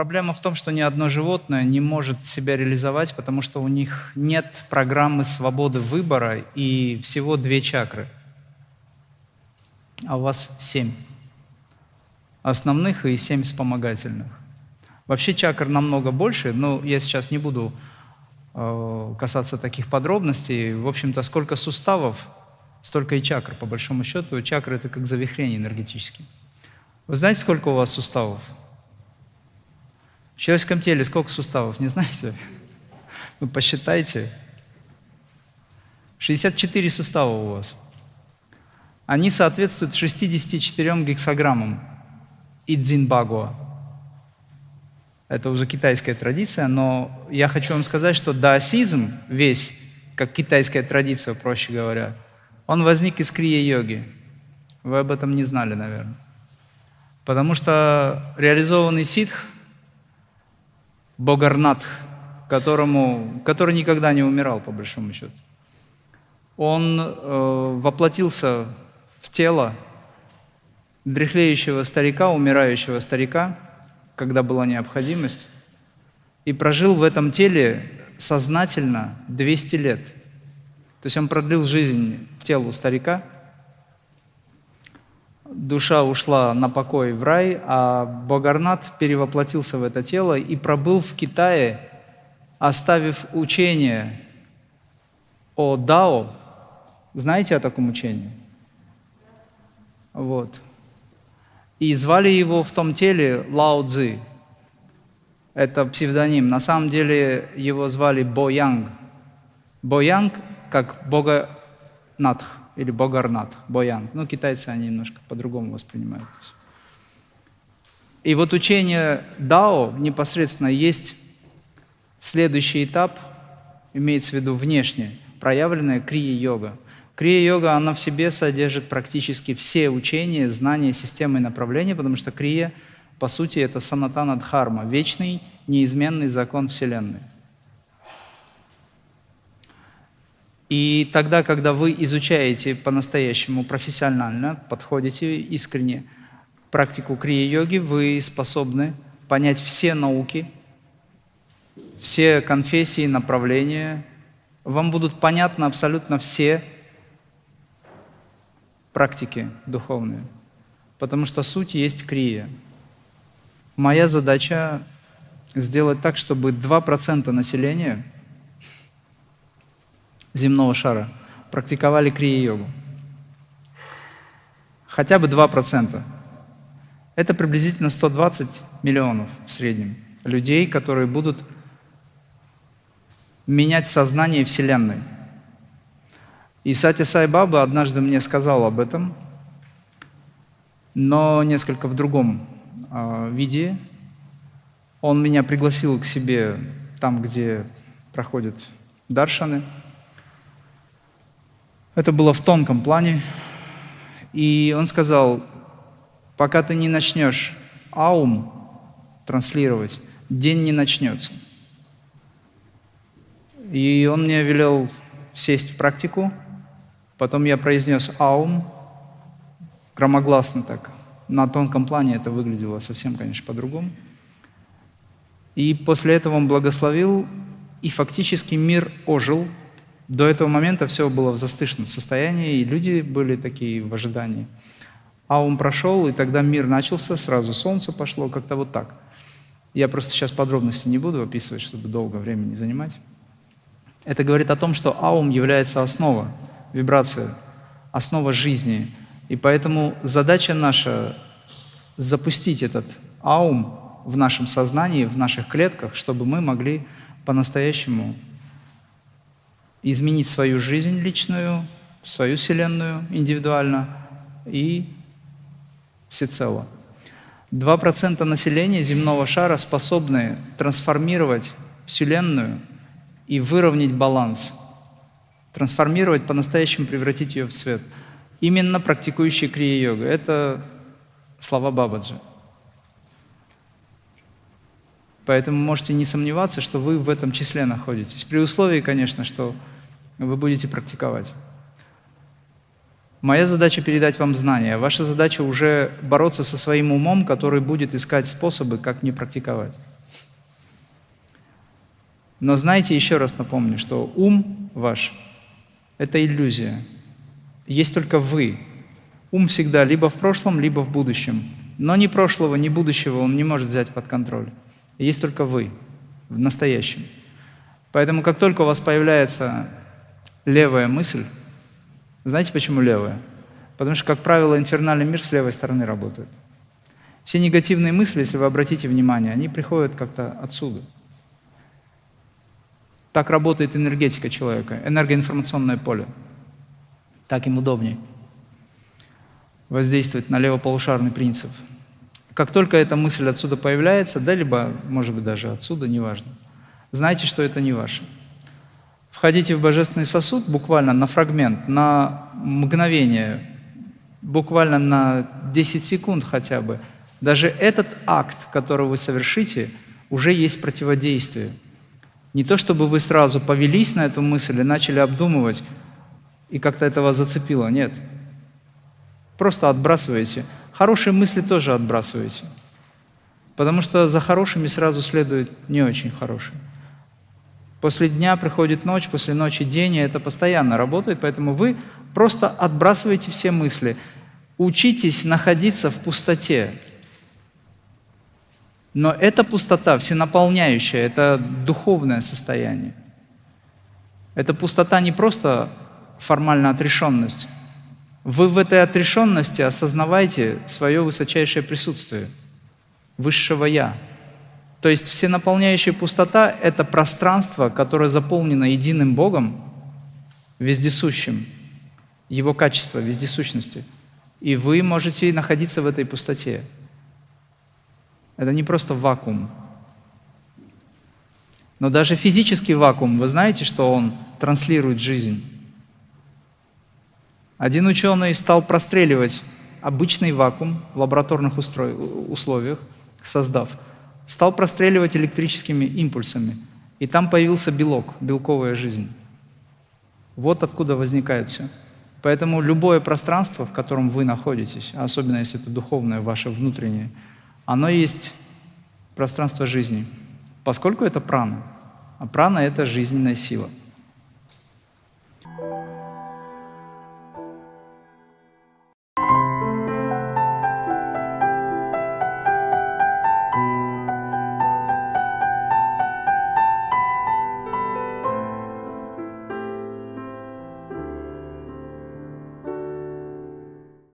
Проблема в том, что ни одно животное не может себя реализовать, потому что у них нет программы свободы выбора и всего две чакры. А у вас семь основных и семь вспомогательных. Вообще чакр намного больше, но я сейчас не буду э, касаться таких подробностей. В общем-то, сколько суставов, столько и чакр, по большому счету. Чакры — это как завихрение энергетические. Вы знаете, сколько у вас суставов? В человеческом теле сколько суставов, не знаете? Ну, посчитайте. 64 сустава у вас. Они соответствуют 64 гексограммам Идзинбагуа. Это уже китайская традиция, но я хочу вам сказать, что даосизм весь, как китайская традиция, проще говоря, он возник из крия-йоги. Вы об этом не знали, наверное. Потому что реализованный ситх, Богарнатх, которому, который никогда не умирал, по большому счету, он э, воплотился в тело дряхлеющего старика, умирающего старика, когда была необходимость, и прожил в этом теле сознательно 200 лет. То есть он продлил жизнь телу старика, душа ушла на покой в рай, а Богарнат перевоплотился в это тело и пробыл в Китае, оставив учение о Дао. Знаете о таком учении? Вот. И звали его в том теле Лао Цзи. Это псевдоним. На самом деле его звали Бо Янг. Бо Янг как Бога Надх или Богарнат, Боянг. Ну, китайцы, они немножко по-другому воспринимают. И вот учение Дао непосредственно есть следующий этап, имеется в виду внешне, проявленная крия-йога – Крия-йога, она в себе содержит практически все учения, знания, системы и направления, потому что крия, по сути, это санатана дхарма, вечный, неизменный закон Вселенной. И тогда, когда вы изучаете по-настоящему профессионально, подходите искренне практику крия-йоги, вы способны понять все науки, все конфессии, направления. Вам будут понятны абсолютно все практики духовные, потому что суть есть крия. Моя задача сделать так, чтобы 2% населения земного шара практиковали крия-йогу. Хотя бы 2%. Это приблизительно 120 миллионов в среднем людей, которые будут менять сознание Вселенной. И Сати Сай Баба однажды мне сказал об этом, но несколько в другом э, виде. Он меня пригласил к себе там, где проходят даршаны. Это было в тонком плане. И он сказал, пока ты не начнешь аум транслировать, день не начнется. И он мне велел сесть в практику, Потом я произнес «аум», громогласно так. На тонком плане это выглядело совсем, конечно, по-другому. И после этого он благословил, и фактически мир ожил. До этого момента все было в застывшем состоянии, и люди были такие в ожидании. Аум прошел, и тогда мир начался, сразу солнце пошло, как-то вот так. Я просто сейчас подробности не буду описывать, чтобы долго не занимать. Это говорит о том, что аум является основой вибрация, основа жизни. И поэтому задача наша запустить этот аум в нашем сознании, в наших клетках, чтобы мы могли по-настоящему изменить свою жизнь личную, свою Вселенную индивидуально и всецело. 2% населения земного шара способны трансформировать Вселенную и выровнять баланс – трансформировать, по-настоящему превратить ее в свет. Именно практикующие крия-йога. Это слова Бабаджи. Поэтому можете не сомневаться, что вы в этом числе находитесь. При условии, конечно, что вы будете практиковать. Моя задача передать вам знания. Ваша задача уже бороться со своим умом, который будет искать способы, как не практиковать. Но знайте, еще раз напомню, что ум ваш – это иллюзия. Есть только вы. Ум всегда либо в прошлом, либо в будущем. Но ни прошлого, ни будущего он не может взять под контроль. Есть только вы в настоящем. Поэтому как только у вас появляется левая мысль, знаете почему левая? Потому что, как правило, инфернальный мир с левой стороны работает. Все негативные мысли, если вы обратите внимание, они приходят как-то отсюда. Так работает энергетика человека, энергоинформационное поле. Так им удобнее воздействовать на левополушарный принцип. Как только эта мысль отсюда появляется, да, либо, может быть, даже отсюда, неважно, знайте, что это не ваше. Входите в божественный сосуд буквально на фрагмент, на мгновение, буквально на 10 секунд хотя бы. Даже этот акт, который вы совершите, уже есть противодействие. Не то, чтобы вы сразу повелись на эту мысль и начали обдумывать, и как-то этого зацепило. Нет. Просто отбрасываете. Хорошие мысли тоже отбрасываете. Потому что за хорошими сразу следует не очень хорошие. После дня приходит ночь, после ночи день, и это постоянно работает, поэтому вы просто отбрасываете все мысли. Учитесь находиться в пустоте. Но эта пустота всенаполняющая, это духовное состояние. Эта пустота не просто формальная отрешенность. Вы в этой отрешенности осознавайте свое высочайшее присутствие, высшего Я – то есть всенаполняющая пустота — это пространство, которое заполнено единым Богом, вездесущим, Его качество вездесущности. И вы можете находиться в этой пустоте. Это не просто вакуум. Но даже физический вакуум, вы знаете, что он транслирует жизнь. Один ученый стал простреливать обычный вакуум в лабораторных условиях, создав – стал простреливать электрическими импульсами. И там появился белок, белковая жизнь. Вот откуда возникает все. Поэтому любое пространство, в котором вы находитесь, особенно если это духовное, ваше внутреннее, оно есть пространство жизни, поскольку это прана. А прана — это жизненная сила —